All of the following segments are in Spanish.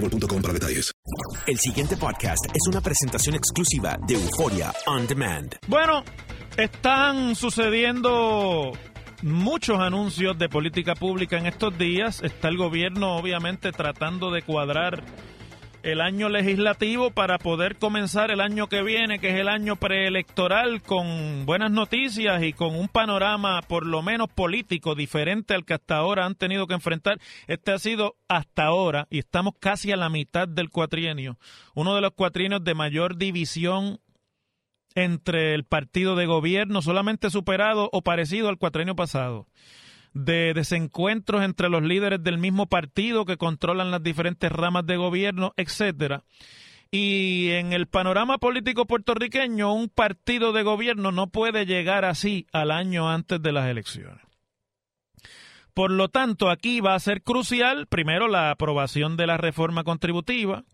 boostmobile.com para detalles. El siguiente podcast es una presentación exclusiva de Euforia On Demand. Bueno, están sucediendo muchos anuncios de política pública en estos días. Está el gobierno obviamente tratando de cuadrar el año legislativo para poder comenzar el año que viene, que es el año preelectoral, con buenas noticias y con un panorama por lo menos político diferente al que hasta ahora han tenido que enfrentar. Este ha sido hasta ahora, y estamos casi a la mitad del cuatrienio, uno de los cuatrienios de mayor división entre el partido de gobierno, solamente superado o parecido al cuatrienio pasado de desencuentros entre los líderes del mismo partido que controlan las diferentes ramas de gobierno, etcétera. Y en el panorama político puertorriqueño, un partido de gobierno no puede llegar así al año antes de las elecciones. Por lo tanto, aquí va a ser crucial, primero, la aprobación de la reforma contributiva.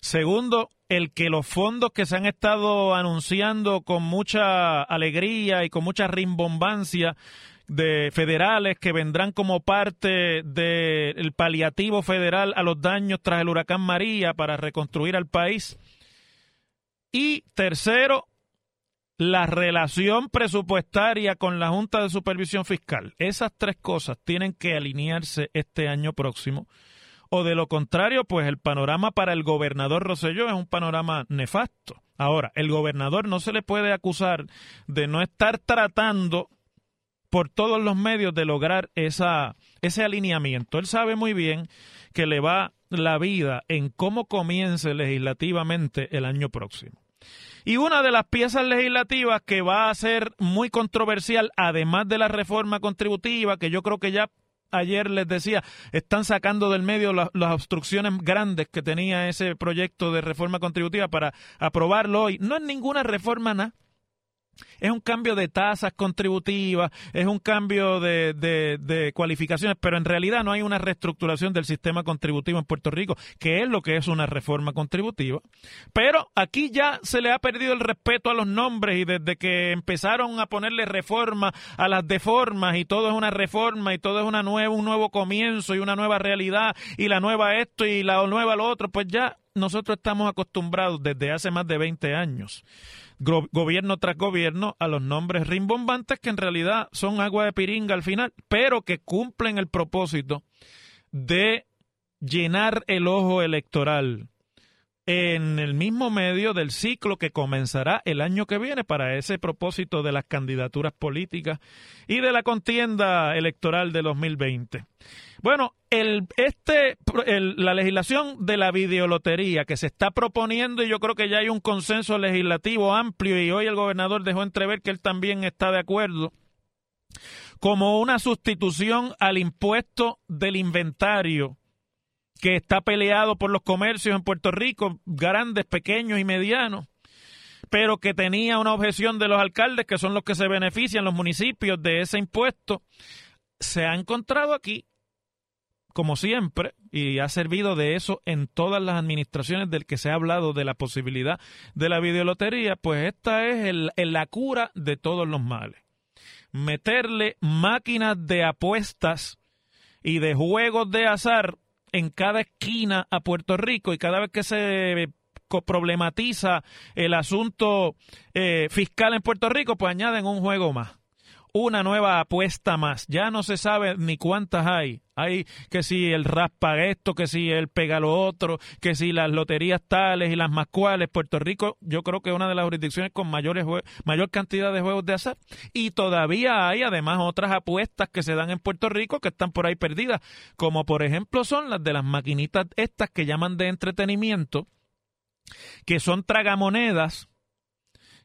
Segundo, el que los fondos que se han estado anunciando con mucha alegría y con mucha rimbombancia de federales que vendrán como parte del paliativo federal a los daños tras el huracán María para reconstruir al país. Y tercero, la relación presupuestaria con la Junta de Supervisión Fiscal. Esas tres cosas tienen que alinearse este año próximo. O de lo contrario, pues el panorama para el gobernador Roselló es un panorama nefasto. Ahora, el gobernador no se le puede acusar de no estar tratando por todos los medios de lograr esa, ese alineamiento. Él sabe muy bien que le va la vida en cómo comience legislativamente el año próximo. Y una de las piezas legislativas que va a ser muy controversial, además de la reforma contributiva, que yo creo que ya ayer les decía, están sacando del medio las, obstrucciones grandes que tenía ese proyecto de reforma contributiva para aprobarlo hoy. No es ninguna reforma nada. Es un cambio de tasas contributivas, es un cambio de, de, cualificaciones, pero en realidad no hay una reestructuración del sistema contributivo en Puerto Rico, que es lo que es una reforma contributiva. Pero aquí ya se le ha perdido el respeto a los nombres y desde que empezaron a ponerle reforma a las deformas y todo es una reforma y todo es una nueva, un nuevo comienzo y una nueva realidad y la nueva esto y la nueva lo otro, pues ya nosotros estamos acostumbrados desde hace más de 20 años gobierno tras gobierno a los nombres rimbombantes que en realidad son agua de piringa al final, pero que cumplen el propósito de llenar el ojo electoral en el mismo medio del ciclo que comenzará el año que viene para ese propósito de las candidaturas políticas y de la contienda electoral de 2020. Bueno, el, este, la legislación de la videolotería que se está proponiendo y yo creo que ya hay un consenso legislativo amplio y hoy el gobernador dejó entrever que él también está de acuerdo como una sustitución al impuesto del inventario que está peleado por los comercios en Puerto Rico, grandes, pequeños y medianos, pero que tenía una objeción de los alcaldes, que son los que se benefician, los municipios, de ese impuesto, se ha encontrado aquí, como siempre, y ha servido de eso en todas las administraciones del que se ha hablado de la posibilidad de la videolotería, pues esta es el, la cura de todos los males. Meterle máquinas de apuestas y de juegos de azar en cada esquina a Puerto Rico y cada vez que se problematiza el asunto eh, fiscal en Puerto Rico, pues añaden un juego más una nueva apuesta más. Ya no se sabe ni cuántas hay. Hay que si el raspa esto, que si el pega lo otro, que si las loterías tales y las más cuales. Puerto Rico, yo creo que es una de las jurisdicciones con mayores mayor cantidad de juegos de azar. Y todavía hay además otras apuestas que se dan en Puerto Rico que están por ahí perdidas, como por ejemplo son las de las maquinitas estas que llaman de entretenimiento, que son tragamonedas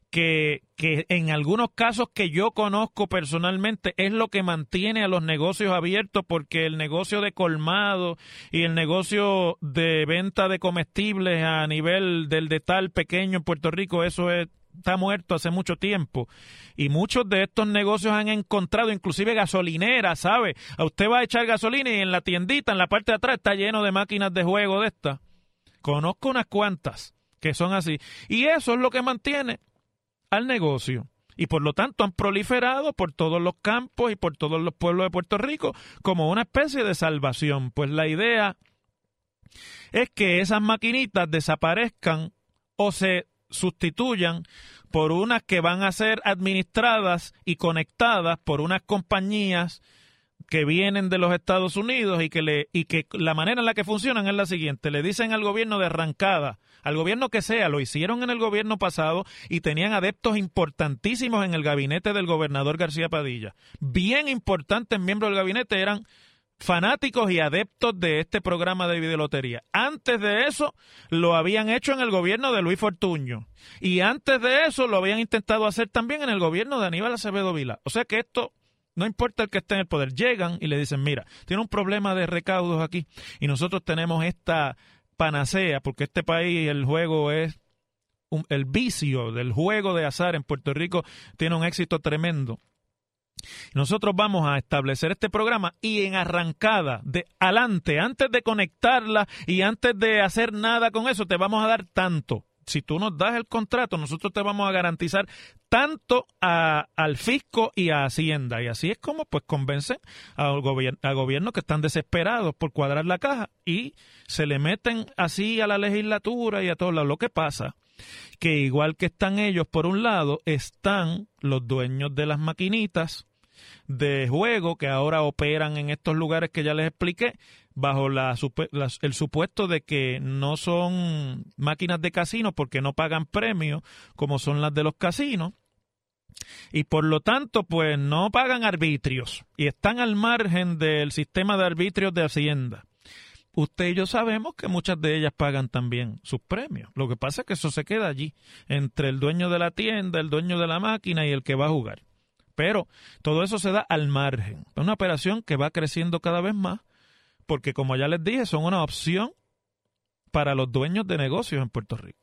que, que en algunos casos que yo conozco personalmente es lo que mantiene a los negocios abiertos porque el negocio de colmado y el negocio de venta de comestibles a nivel del de tal pequeño en Puerto Rico, eso está muerto hace mucho tiempo. Y muchos de estos negocios han encontrado inclusive gasolineras, ¿sabe? A usted va a echar gasolina y en la tiendita, en la parte de atrás, está lleno de máquinas de juego de estas. Conozco unas cuantas que son así. Y eso es lo que mantiene al negocio y por lo tanto han proliferado por todos los campos y por todos los pueblos de Puerto Rico como una especie de salvación. Pues la idea es que esas maquinitas desaparezcan o se sustituyan por unas que van a ser administradas y conectadas por unas compañías que vienen de los Estados Unidos y que, le, y que la manera en la que funcionan es la siguiente. Le dicen al gobierno de arrancada, al gobierno que sea, lo hicieron en el gobierno pasado y tenían adeptos importantísimos en el gabinete del gobernador García Padilla. Bien importantes miembros del gabinete eran fanáticos y adeptos de este programa de videolotería. Antes de eso lo habían hecho en el gobierno de Luis Fortuño y antes de eso lo habían intentado hacer también en el gobierno de Aníbal Acevedo Vila. O sea que esto no importa el que esté en el poder, llegan y le dicen, mira, tiene un problema de recaudos aquí y nosotros tenemos esta panacea, porque este país el juego es el vicio del juego de azar en Puerto Rico tiene un éxito tremendo. Nosotros vamos a establecer este programa y en arrancada de adelante, antes de conectarla y antes de hacer nada con eso, te vamos a dar tanto si tú nos das el contrato, nosotros te vamos a garantizar tanto al fisco y a Hacienda. Y así es como pues convencen al, gobierno que están desesperados por cuadrar la caja y se le meten así a la legislatura y a lados. Lo que pasa que igual que están ellos por un lado, están los dueños de las maquinitas de juego que ahora operan en estos lugares que ya les expliqué bajo la, el supuesto de que no son máquinas de casino porque no pagan premios como son las de los casinos y por lo tanto pues no pagan arbitrios y están al margen del sistema de arbitrios de Hacienda. Usted y yo sabemos que muchas de ellas pagan también sus premios. Lo que pasa es que eso se queda allí, entre el dueño de la tienda, el dueño de la máquina y el que va a jugar. Pero todo eso se da al margen. Es una operación que va creciendo cada vez más porque como ya les dije, son una opción para los dueños de negocios en Puerto Rico.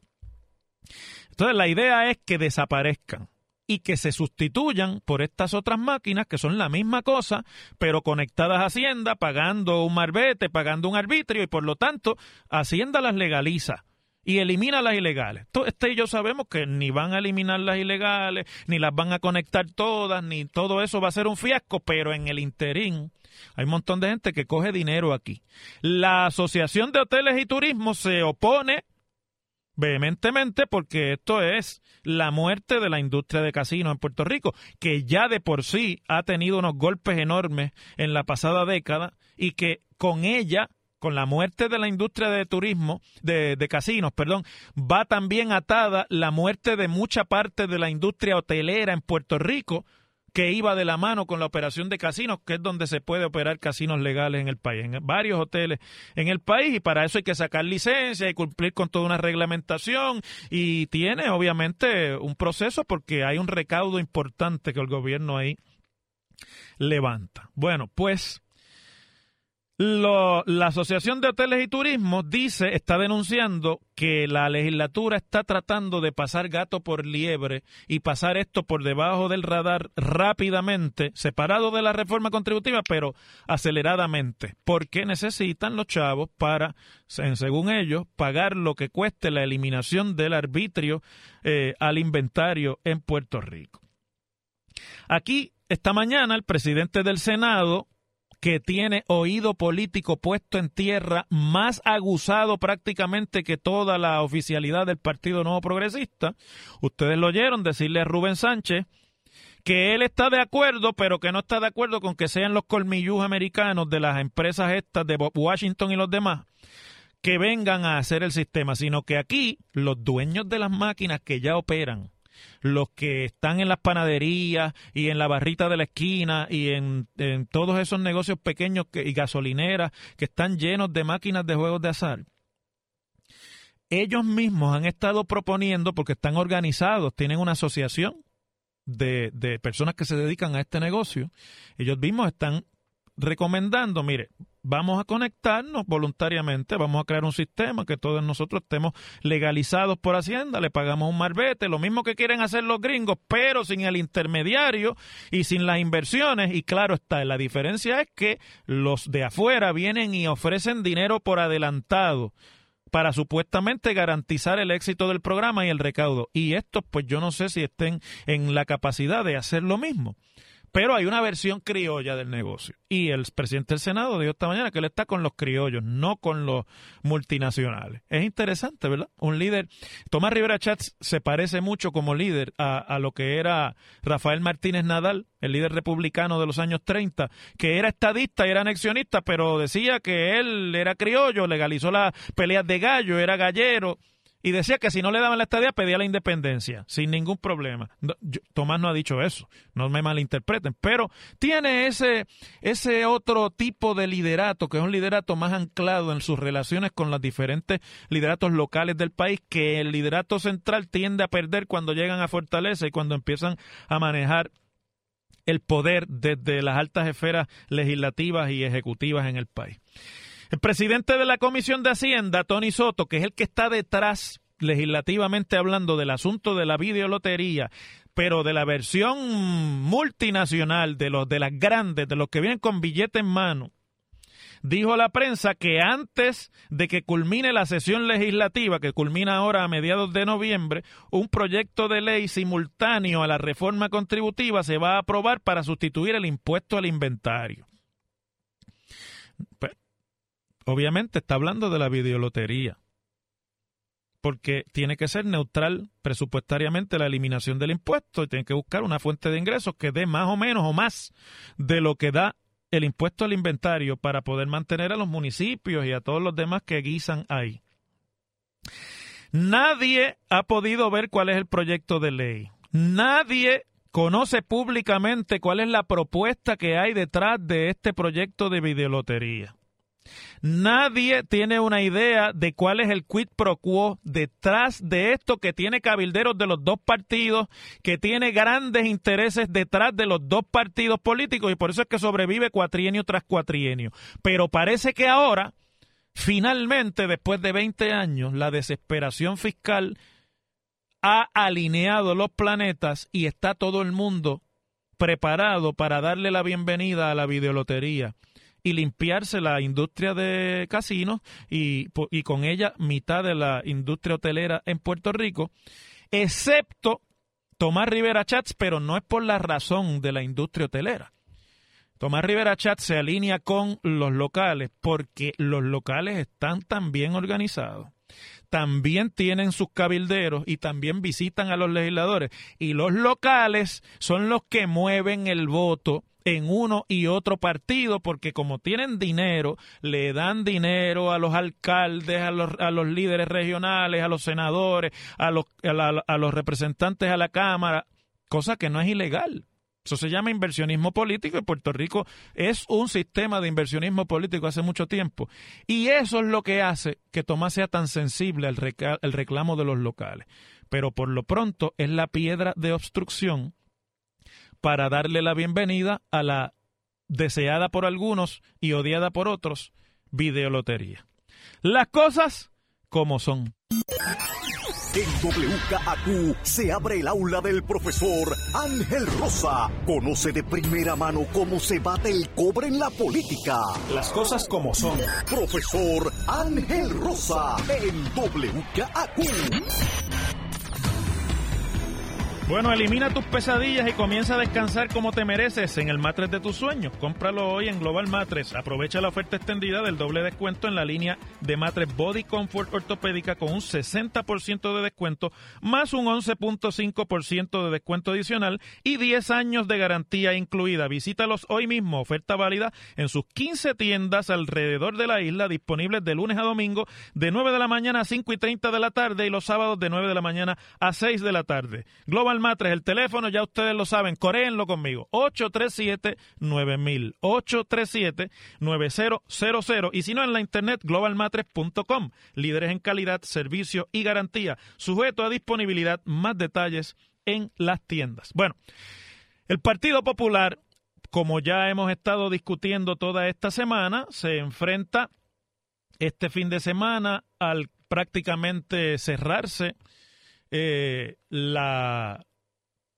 Entonces la idea es que desaparezcan y que se sustituyan por estas otras máquinas que son la misma cosa, pero conectadas a Hacienda, pagando un marbete, pagando un arbitrio y por lo tanto Hacienda las legaliza y elimina las ilegales. Este y yo sabemos que ni van a eliminar las ilegales, ni las van a conectar todas, ni todo eso va a ser un fiasco, pero en el interín hay un montón de gente que coge dinero aquí. La Asociación de Hoteles y Turismo se opone vehementemente porque esto es la muerte de la industria de casinos en Puerto Rico, que ya de por sí ha tenido unos golpes enormes en la pasada década y que con ella con la muerte de la industria de turismo, de, casinos, perdón, va también atada la muerte de mucha parte de la industria hotelera en Puerto Rico, que iba de la mano con la operación de casinos, que es donde se puede operar casinos legales en el país, en varios hoteles en el país, y para eso hay que sacar licencia y cumplir con toda una reglamentación, y tiene obviamente un proceso porque hay un recaudo importante que el gobierno ahí levanta. Bueno, pues la Asociación de Hoteles y Turismo dice, está denunciando que la legislatura está tratando de pasar gato por liebre y pasar esto por debajo del radar rápidamente, separado de la reforma contributiva, pero aceleradamente, porque necesitan los chavos para, según ellos, pagar lo que cueste la eliminación del arbitrio eh, al inventario en Puerto Rico. Aquí, esta mañana, el presidente del Senado que tiene oído político puesto en tierra, más aguzado prácticamente que toda la oficialidad del Partido Nuevo Progresista. Ustedes lo oyeron decirle a Rubén Sánchez que él está de acuerdo, pero que no está de acuerdo con que sean los colmillús americanos de las empresas estas de Washington y los demás que vengan a hacer el sistema, sino que aquí los dueños de las máquinas que ya operan, los que están en las panaderías y en la barrita de la esquina y en, todos esos negocios pequeños y gasolineras que están llenos de máquinas de juegos de azar. Ellos mismos han estado proponiendo, porque están organizados, tienen una asociación de, de personas que se dedican a este negocio, ellos mismos están recomendando, mire, vamos a conectarnos voluntariamente, vamos a crear un sistema que todos nosotros estemos legalizados por Hacienda, le pagamos un marbete, lo mismo que quieren hacer los gringos, pero sin el intermediario y sin las inversiones. Y claro está, la diferencia es que los de afuera vienen y ofrecen dinero por adelantado para supuestamente garantizar el éxito del programa y el recaudo. Y estos, pues yo no sé si estén en la capacidad de hacer lo mismo. Pero hay una versión criolla del negocio. Y el presidente del Senado dijo esta mañana que él está con los criollos, no con los multinacionales. Es interesante, ¿verdad? Un líder. Tomás Rivera Chats se parece mucho como líder a, a lo que era Rafael Martínez Nadal, el líder republicano de los años 30, que era estadista y era anexionista, pero decía que él era criollo, legalizó las peleas de gallo, era gallero y decía que si no le daban la estadía pedía la independencia, sin ningún problema. Tomás no ha dicho eso, no me malinterpreten, pero tiene ese, ese otro tipo de liderato, que es un liderato más anclado en sus relaciones con los diferentes lideratos locales del país, que el liderato central tiende a perder cuando llegan a Fortaleza y cuando empiezan a manejar el poder desde las altas esferas legislativas y ejecutivas en el país. El presidente de la Comisión de Hacienda, Tony Soto, que es el que está detrás legislativamente hablando del asunto de la videolotería, pero de la versión multinacional, de los de las grandes, de los que vienen con billete en mano, dijo a la prensa que antes de que culmine la sesión legislativa, que culmina ahora a mediados de noviembre, un proyecto de ley simultáneo a la reforma contributiva se va a aprobar para sustituir el impuesto al inventario. Pues, obviamente está hablando de la videolotería porque tiene que ser neutral presupuestariamente la eliminación del impuesto y tiene que buscar una fuente de ingresos que dé más o menos o más de lo que da el impuesto al inventario para poder mantener a los municipios y a todos los demás que guisan ahí. Nadie ha podido ver cuál es el proyecto de ley. Nadie conoce públicamente cuál es la propuesta que hay detrás de este proyecto de videolotería. Nadie tiene una idea de cuál es el quid pro quo detrás de esto que tiene cabilderos de los dos partidos, que tiene grandes intereses detrás de los dos partidos políticos y por eso es que sobrevive cuatrienio tras cuatrienio. Pero parece que ahora, finalmente, después de 20 años, la desesperación fiscal ha alineado los planetas y está todo el mundo preparado para darle la bienvenida a la videolotería y limpiarse la industria de casinos y, con ella mitad de la industria hotelera en Puerto Rico, excepto Tomás Rivera Chats, pero no es por la razón de la industria hotelera. Tomás Rivera Chats se alinea con los locales porque los locales están también organizados también tienen sus cabilderos y también visitan a los legisladores. Y los locales son los que mueven el voto en uno y otro partido porque como tienen dinero, le dan dinero a los alcaldes, a los, a los líderes regionales, a los senadores, a los, a, los representantes a la Cámara, cosa que no es ilegal. Eso se llama inversionismo político y Puerto Rico es un sistema de inversionismo político hace mucho tiempo. Y eso es lo que hace que Tomás sea tan sensible al reclamo de los locales. Pero por lo pronto es la piedra de obstrucción para darle la bienvenida a la deseada por algunos y odiada por otros, videolotería. Las cosas como son. En WKAQ se abre el aula del profesor Ángel Rosa. Conoce de primera mano cómo se bate el cobre en la política. Las cosas como son. Profesor Ángel Rosa en WKAQ. Bueno, elimina tus pesadillas y comienza a descansar como te mereces en el matres de tus sueños. Cómpralo hoy en Global Matres. Aprovecha la oferta extendida del doble descuento en la línea de matres Body Comfort Ortopédica con un 60% de descuento, más un 11.5% de descuento adicional y 10 años de garantía incluida. Visítalos hoy mismo. Oferta válida en sus 15 tiendas alrededor de la isla, disponibles de lunes a domingo, de 9 de la mañana a 5 y 30 de la tarde y los sábados de 9 de la mañana a 6 de la tarde. Global Matres, el teléfono ya ustedes lo saben, coréenlo conmigo, 837-9000, 837-9000 y si no en la internet globalmatres.com, líderes en calidad, servicio y garantía, sujeto a disponibilidad, más detalles en las tiendas. Bueno, el Partido Popular, como ya hemos estado discutiendo toda esta semana, se enfrenta este fin de semana al prácticamente cerrarse eh, la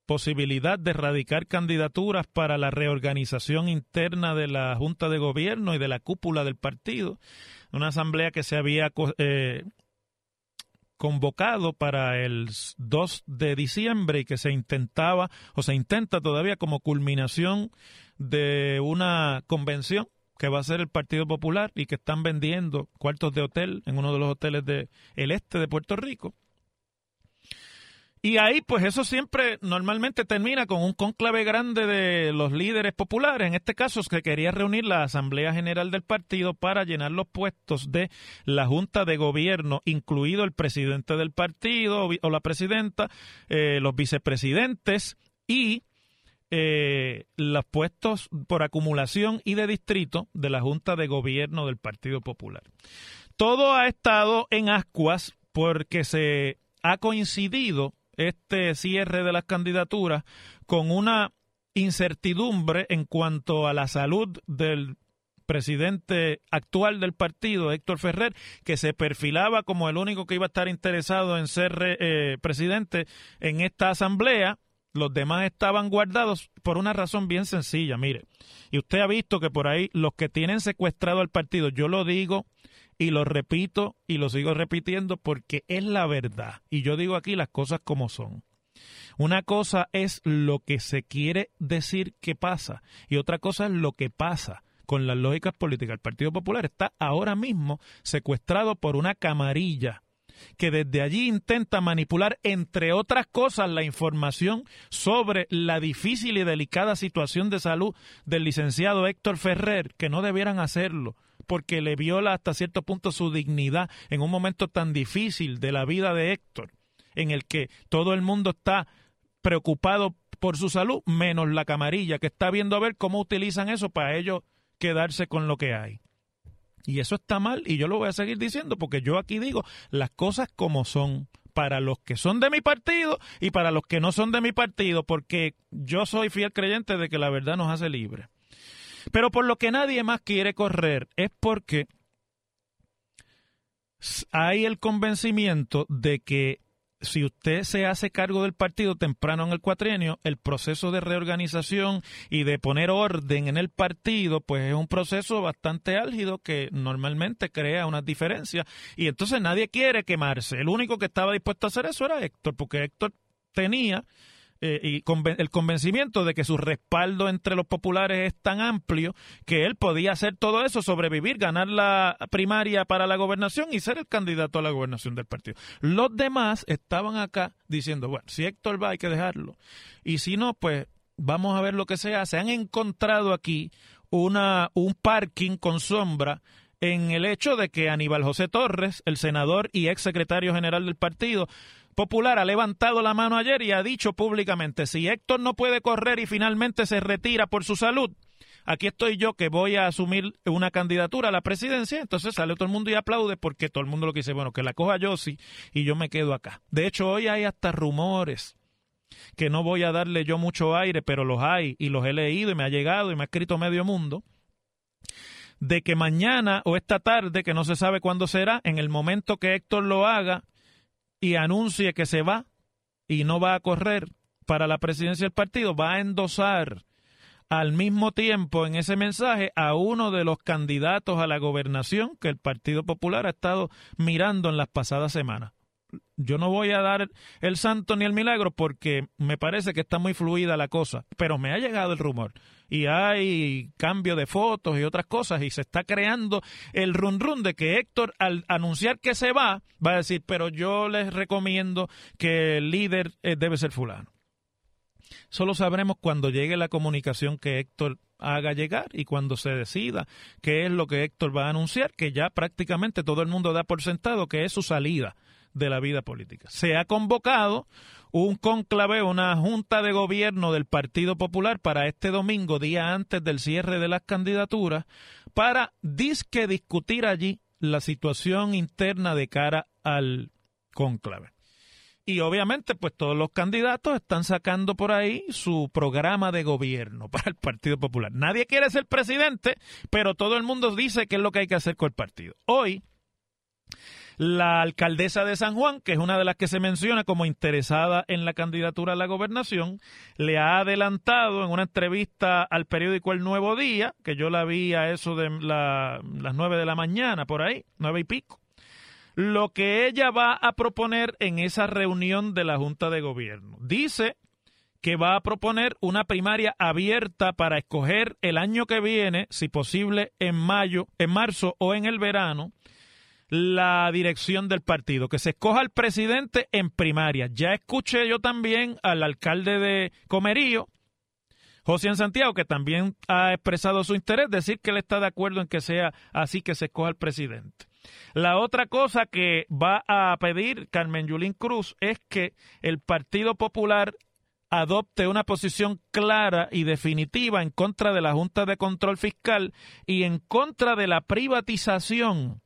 posibilidad de radicar candidaturas para la reorganización interna de la Junta de Gobierno y de la cúpula del partido, una asamblea que se había eh, convocado para el 2 de diciembre y que se intentaba o se intenta todavía como culminación de una convención que va a ser el Partido Popular y que están vendiendo cuartos de hotel en uno de los hoteles del el este de Puerto Rico. Y ahí, pues eso siempre normalmente termina con un conclave grande de los líderes populares. En este caso, se quería reunir la Asamblea General del partido para llenar los puestos de la Junta de Gobierno, incluido el presidente del partido o la presidenta, eh, los vicepresidentes y eh, los puestos por acumulación y de distrito de la Junta de Gobierno del Partido Popular. Todo ha estado en ascuas porque se ha coincidido este cierre de las candidaturas con una incertidumbre en cuanto a la salud del presidente actual del partido, Héctor Ferrer, que se perfilaba como el único que iba a estar interesado en ser eh, presidente en esta asamblea. Los demás estaban guardados por una razón bien sencilla, mire. Y usted ha visto que por ahí los que tienen secuestrado al partido, yo lo digo y lo repito y lo sigo repitiendo porque es la verdad. Y yo digo aquí las cosas como son. Una cosa es lo que se quiere decir que pasa y otra cosa es lo que pasa con las lógicas políticas. El Partido Popular está ahora mismo secuestrado por una camarilla que desde allí intenta manipular, entre otras cosas, la información sobre la difícil y delicada situación de salud del licenciado Héctor Ferrer, que no debieran hacerlo porque le viola hasta cierto punto su dignidad en un momento tan difícil de la vida de Héctor, en el que todo el mundo está preocupado por su salud, menos la camarilla, que está viendo a ver cómo utilizan eso para ellos quedarse con lo que hay. Y eso está mal y yo lo voy a seguir diciendo porque yo aquí digo las cosas como son para los que son de mi partido y para los que no son de mi partido, porque yo soy fiel creyente de que la verdad nos hace libres. Pero por lo que nadie más quiere correr es porque hay el convencimiento de que si usted se hace cargo del partido temprano en el cuatrienio, el proceso de reorganización y de poner orden en el partido, pues es un proceso bastante álgido que normalmente crea unas diferencias. Y entonces nadie quiere quemarse. El único que estaba dispuesto a hacer eso era Héctor, porque Héctor tenía eh, y el convencimiento de que su respaldo entre los populares es tan amplio que él podía hacer todo eso, sobrevivir, ganar la primaria para la gobernación y ser el candidato a la gobernación del partido. Los demás estaban acá diciendo, bueno, si Héctor va hay que dejarlo. Y si no, pues vamos a ver lo que. Se han encontrado aquí una, un parking con sombra en el hecho de que Aníbal José Torres, el senador y ex secretario general del partido, Popular ha levantado la mano ayer y ha dicho públicamente, si Héctor no puede correr y finalmente se retira por su salud, aquí estoy yo que voy a asumir una candidatura a la presidencia, entonces sale todo el mundo y aplaude porque todo el mundo lo que dice, bueno, que la coja yo sí y yo me quedo acá. De hecho, hoy hay hasta rumores que no voy a darle yo mucho aire, pero los hay y los he leído y me ha llegado y me ha escrito medio mundo, de que mañana o esta tarde, que no se sabe cuándo será, en el momento que Héctor lo haga y anuncie que se va y no va a correr para la presidencia del partido, va a endosar al mismo tiempo en ese mensaje a uno de los candidatos a la gobernación que el Partido Popular ha estado mirando en las pasadas semanas. Yo no voy a dar el santo ni el milagro porque me parece que está muy fluida la cosa, pero me ha llegado el rumor y hay cambio de fotos y otras cosas y se está creando el run run de que Héctor al anunciar que se va va a decir, pero yo les recomiendo que el líder eh, debe ser fulano. Solo sabremos cuando llegue la comunicación que Héctor haga llegar y cuando se decida qué es lo que Héctor va a anunciar, que ya prácticamente todo el mundo da por sentado que es su salida de la vida política. Se ha convocado un conclave, una junta de gobierno del Partido Popular para este domingo, día antes del cierre de las candidaturas, para disque discutir allí la situación interna de cara al conclave. Y obviamente, pues todos los candidatos están sacando por ahí su programa de gobierno para el Partido Popular. Nadie quiere ser presidente, pero todo el mundo dice qué es lo que hay que hacer con el partido. Hoy, la alcaldesa de San Juan, que es una de las que se menciona como interesada en la candidatura a la gobernación, le ha adelantado en una entrevista al periódico El Nuevo Día, que yo la vi a eso de las nueve de la mañana, por ahí, nueve y pico lo que ella va a proponer en esa reunión de la Junta de Gobierno. Dice que va a proponer una primaria abierta para escoger el año que viene, si posible en mayo, en marzo o en el verano, la dirección del partido, que se escoja al presidente en primaria. Ya escuché yo también al alcalde de Comerío, José Santiago, que también ha expresado su interés, decir que él está de acuerdo en que sea así que se escoja al presidente. La otra cosa que va a pedir Carmen Yulín Cruz es que el Partido Popular adopte una posición clara y definitiva en contra de la Junta de Control Fiscal y en contra de la privatización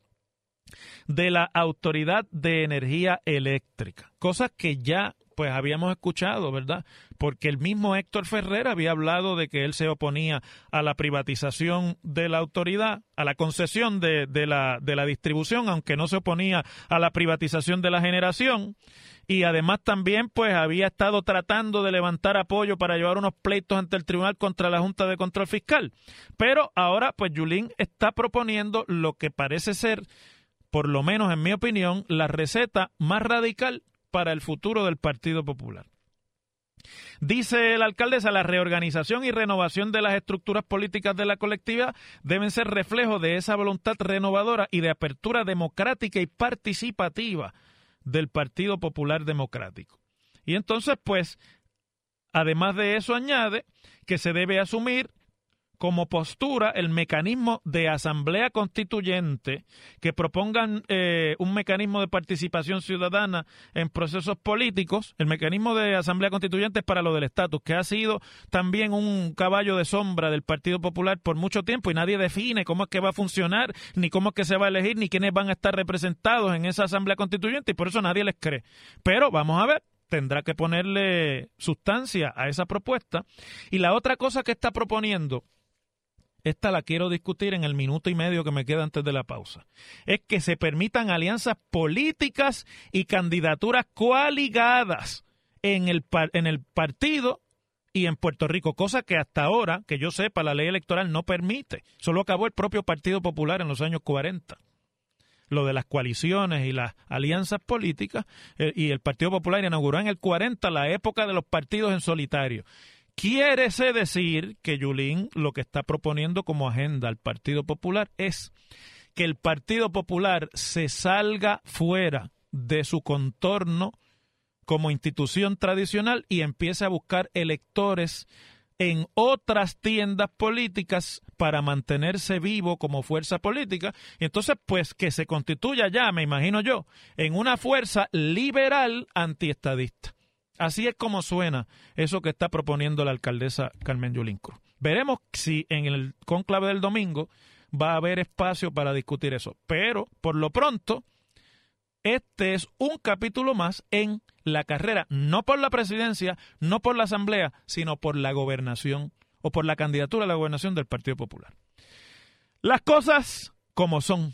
de la Autoridad de Energía Eléctrica, cosas que ya pues habíamos escuchado, ¿verdad? Porque el mismo Héctor Ferrer había hablado de que él se oponía a la privatización de la autoridad, a la concesión de, de, la, de la distribución, aunque no se oponía a la privatización de la generación. Y además también pues había estado tratando de levantar apoyo para llevar unos pleitos ante el tribunal contra la Junta de Control Fiscal. Pero ahora pues Yulín está proponiendo lo que parece ser, por lo menos en mi opinión, la receta más radical para el futuro del Partido Popular. Dice la alcaldesa, la reorganización y renovación de las estructuras políticas de la colectividad deben ser reflejo de esa voluntad renovadora y de apertura democrática y participativa del Partido Popular Democrático. Y entonces, pues, además de eso añade que se debe asumir como postura el mecanismo de asamblea constituyente que propongan eh, un mecanismo de participación ciudadana en procesos políticos, el mecanismo de asamblea constituyente es para lo del estatus, que ha sido también un caballo de sombra del Partido Popular por mucho tiempo y nadie define cómo es que va a funcionar, ni cómo es que se va a elegir, ni quiénes van a estar representados en esa asamblea constituyente y por eso nadie les cree. Pero vamos a ver, tendrá que ponerle sustancia a esa propuesta. Y la otra cosa que está proponiendo esta la quiero discutir en el minuto y medio que me queda antes de la pausa, es que se permitan alianzas políticas y candidaturas coaligadas en el, en el partido y en Puerto Rico, cosa que hasta ahora, que yo sepa, la ley electoral no permite. Solo acabó el propio Partido Popular en los años 40. Lo de las coaliciones y las alianzas políticas, eh, y el Partido Popular inauguró en el 40 la época de los partidos en solitario. Quiere decir que Yulín lo que está proponiendo como agenda al Partido Popular es que el Partido Popular se salga fuera de su contorno como institución tradicional y empiece a buscar electores en otras tiendas políticas para mantenerse vivo como fuerza política entonces pues que se constituya ya, me imagino yo, en una fuerza liberal antiestadista. Así es como suena eso que está proponiendo la alcaldesa Carmen Yulín. Veremos si en el conclave del domingo va a haber espacio para discutir eso. Pero, por lo pronto, este es un capítulo más en la carrera, no por la presidencia, no por la asamblea, sino por la gobernación o por la candidatura a la gobernación del Partido Popular. Las cosas como son.